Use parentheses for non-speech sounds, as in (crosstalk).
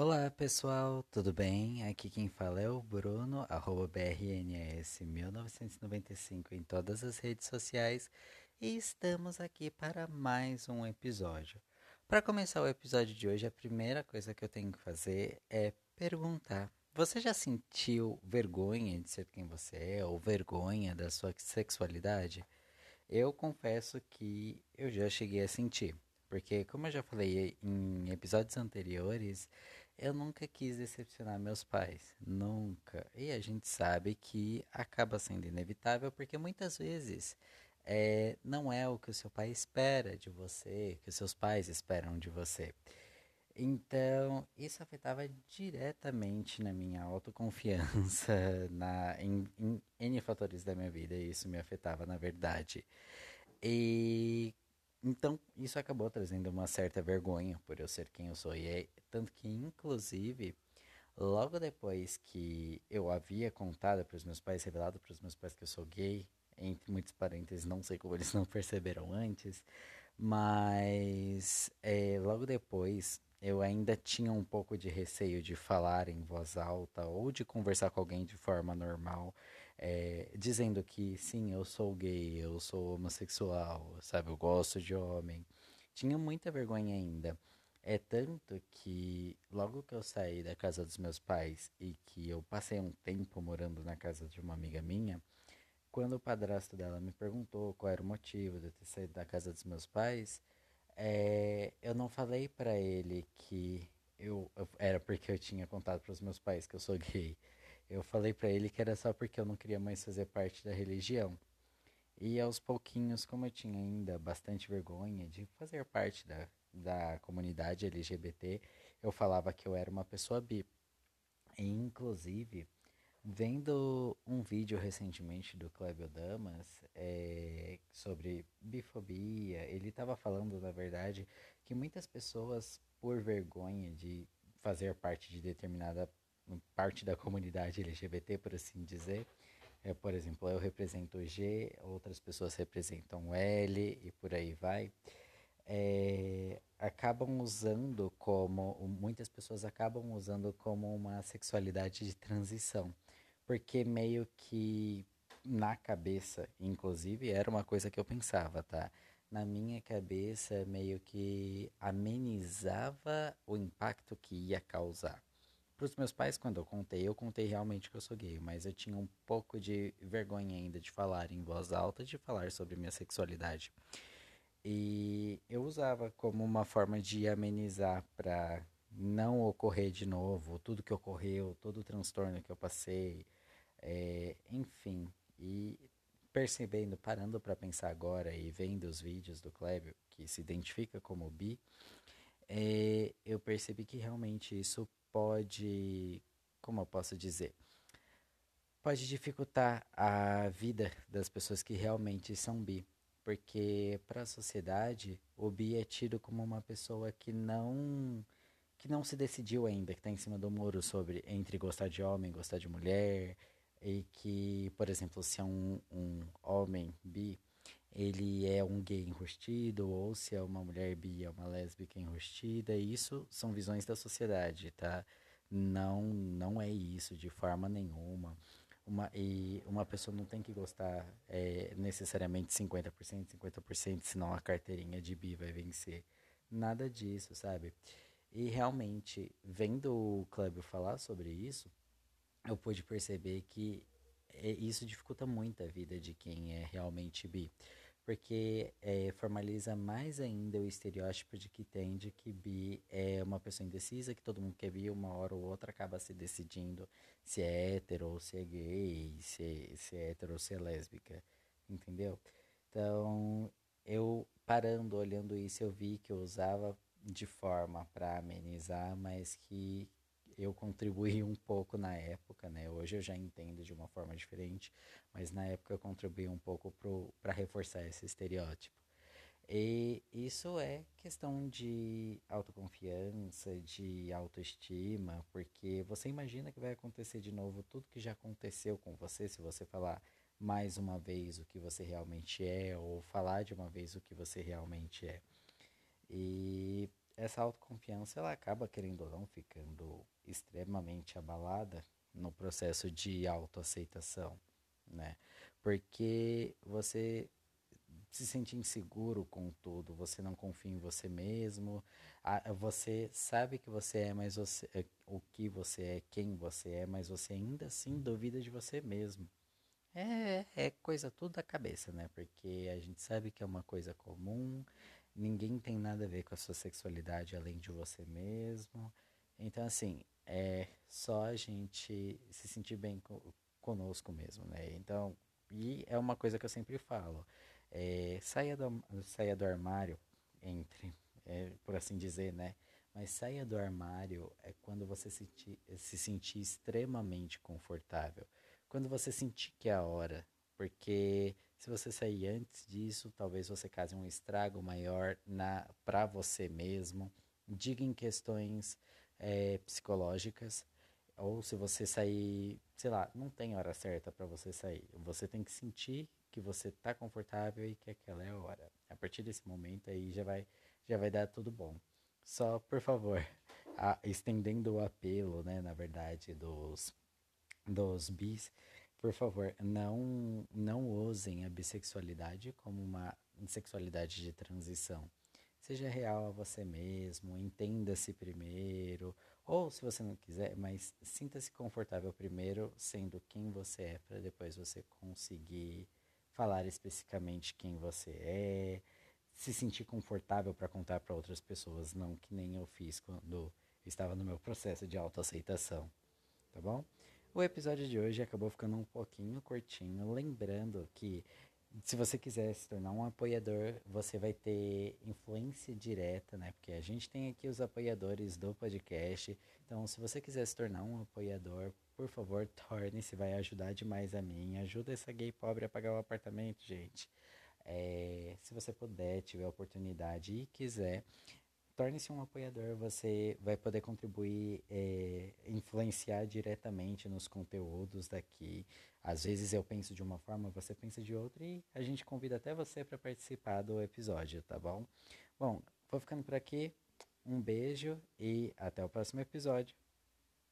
Olá pessoal, tudo bem? Aqui quem fala é o Bruno, arroba BRNS1995 em todas as redes sociais e estamos aqui para mais um episódio. Para começar o episódio de hoje, a primeira coisa que eu tenho que fazer é perguntar: você já sentiu vergonha de ser quem você é ou vergonha da sua sexualidade? Eu confesso que eu já cheguei a sentir. Porque, como eu já falei em episódios anteriores, eu nunca quis decepcionar meus pais, nunca. E a gente sabe que acaba sendo inevitável porque muitas vezes é, não é o que o seu pai espera de você, que os seus pais esperam de você. Então, isso afetava diretamente na minha autoconfiança, (laughs) na, em, em N fatores da minha vida, e isso me afetava na verdade. E então, isso acabou trazendo uma certa vergonha por eu ser quem eu sou. E é, tanto que, inclusive, logo depois que eu havia contado para os meus pais, revelado para os meus pais que eu sou gay, entre muitos parênteses, não sei como eles (laughs) não perceberam antes, mas é, logo depois eu ainda tinha um pouco de receio de falar em voz alta ou de conversar com alguém de forma normal é, dizendo que sim, eu sou gay, eu sou homossexual, sabe, eu gosto de homem. Tinha muita vergonha ainda. É tanto que logo que eu saí da casa dos meus pais e que eu passei um tempo morando na casa de uma amiga minha, quando o padrasto dela me perguntou qual era o motivo de eu ter saído da casa dos meus pais, é, eu não falei para ele que eu, eu, era porque eu tinha contado para os meus pais que eu sou gay. Eu falei para ele que era só porque eu não queria mais fazer parte da religião. E aos pouquinhos, como eu tinha ainda bastante vergonha de fazer parte da, da comunidade LGBT, eu falava que eu era uma pessoa bi. E, inclusive, vendo um vídeo recentemente do Clébio Damas é, sobre bifobia, ele estava falando, na verdade, que muitas pessoas, por vergonha de fazer parte de determinada parte da comunidade LGBT, por assim dizer. É, por exemplo, eu represento G, outras pessoas representam L e por aí vai. É, acabam usando como, muitas pessoas acabam usando como uma sexualidade de transição, porque meio que na cabeça, inclusive, era uma coisa que eu pensava, tá? Na minha cabeça, meio que amenizava o impacto que ia causar. Para os meus pais, quando eu contei, eu contei realmente que eu sou gay, mas eu tinha um pouco de vergonha ainda de falar em voz alta, de falar sobre minha sexualidade. E eu usava como uma forma de amenizar para não ocorrer de novo tudo que ocorreu, todo o transtorno que eu passei, é, enfim. E percebendo, parando para pensar agora e vendo os vídeos do Clébio, que se identifica como bi, é, eu percebi que realmente isso pode, como eu posso dizer, pode dificultar a vida das pessoas que realmente são bi, porque para a sociedade o bi é tido como uma pessoa que não que não se decidiu ainda, que está em cima do muro sobre entre gostar de homem, gostar de mulher, e que, por exemplo, se é um, um homem bi, ele é um gay enrustido, ou se é uma mulher bi, é uma lésbica enrustida. Isso são visões da sociedade, tá? Não, não é isso de forma nenhuma. Uma, e uma pessoa não tem que gostar é, necessariamente 50%, 50%, senão a carteirinha de bi vai vencer. Nada disso, sabe? E realmente, vendo o Clébio falar sobre isso, eu pude perceber que é, isso dificulta muito a vida de quem é realmente bi porque é, formaliza mais ainda o estereótipo de que tem de que bi é uma pessoa indecisa, que todo mundo quer bi, uma hora ou outra acaba se decidindo se é hétero ou se é gay, se, se é hétero ou se é lésbica, entendeu? Então, eu parando, olhando isso, eu vi que eu usava de forma para amenizar, mas que eu contribuí um pouco na época, né? Hoje eu já entendo de uma forma diferente, mas na época eu contribuí um pouco para reforçar esse estereótipo. E isso é questão de autoconfiança, de autoestima, porque você imagina que vai acontecer de novo tudo que já aconteceu com você se você falar mais uma vez o que você realmente é, ou falar de uma vez o que você realmente é. E essa autoconfiança ela acaba querendo ou não ficando extremamente abalada no processo de autoaceitação, né? Porque você se sente inseguro com tudo, você não confia em você mesmo, você sabe que você é, mas você é o que você é, quem você é, mas você ainda assim duvida de você mesmo. É, é coisa tudo da cabeça, né? Porque a gente sabe que é uma coisa comum, ninguém tem nada a ver com a sua sexualidade além de você mesmo. Então, assim, é só a gente se sentir bem conosco mesmo, né? Então, e é uma coisa que eu sempre falo. É, saia, do, saia do armário, entre, é, por assim dizer, né? Mas saia do armário é quando você se, se sentir extremamente confortável. Quando você sentir que é a hora. Porque se você sair antes disso, talvez você cause um estrago maior na para você mesmo. Diga em questões é, psicológicas. Ou se você sair, sei lá, não tem hora certa para você sair. Você tem que sentir que você tá confortável e que aquela é a hora. A partir desse momento aí já vai, já vai dar tudo bom. Só, por favor, a, estendendo o apelo, né, na verdade, dos, dos bis, por favor, não, não usem a bissexualidade como uma sexualidade de transição. Seja real a você mesmo, entenda-se primeiro, ou se você não quiser, mas sinta-se confortável primeiro sendo quem você é, para depois você conseguir falar especificamente quem você é, se sentir confortável para contar para outras pessoas, não que nem eu fiz quando estava no meu processo de autoaceitação, tá bom? O episódio de hoje acabou ficando um pouquinho curtinho, lembrando que se você quiser se tornar um apoiador, você vai ter influência direta, né? Porque a gente tem aqui os apoiadores do podcast. Então, se você quiser se tornar um apoiador, por favor, torne-se, vai ajudar demais a mim. Ajuda essa gay pobre a pagar o apartamento, gente. É, se você puder, tiver oportunidade e quiser, torne-se um apoiador. Você vai poder contribuir, é, influenciar diretamente nos conteúdos daqui. Às vezes eu penso de uma forma, você pensa de outra e a gente convida até você para participar do episódio, tá bom? Bom, vou ficando por aqui. Um beijo e até o próximo episódio.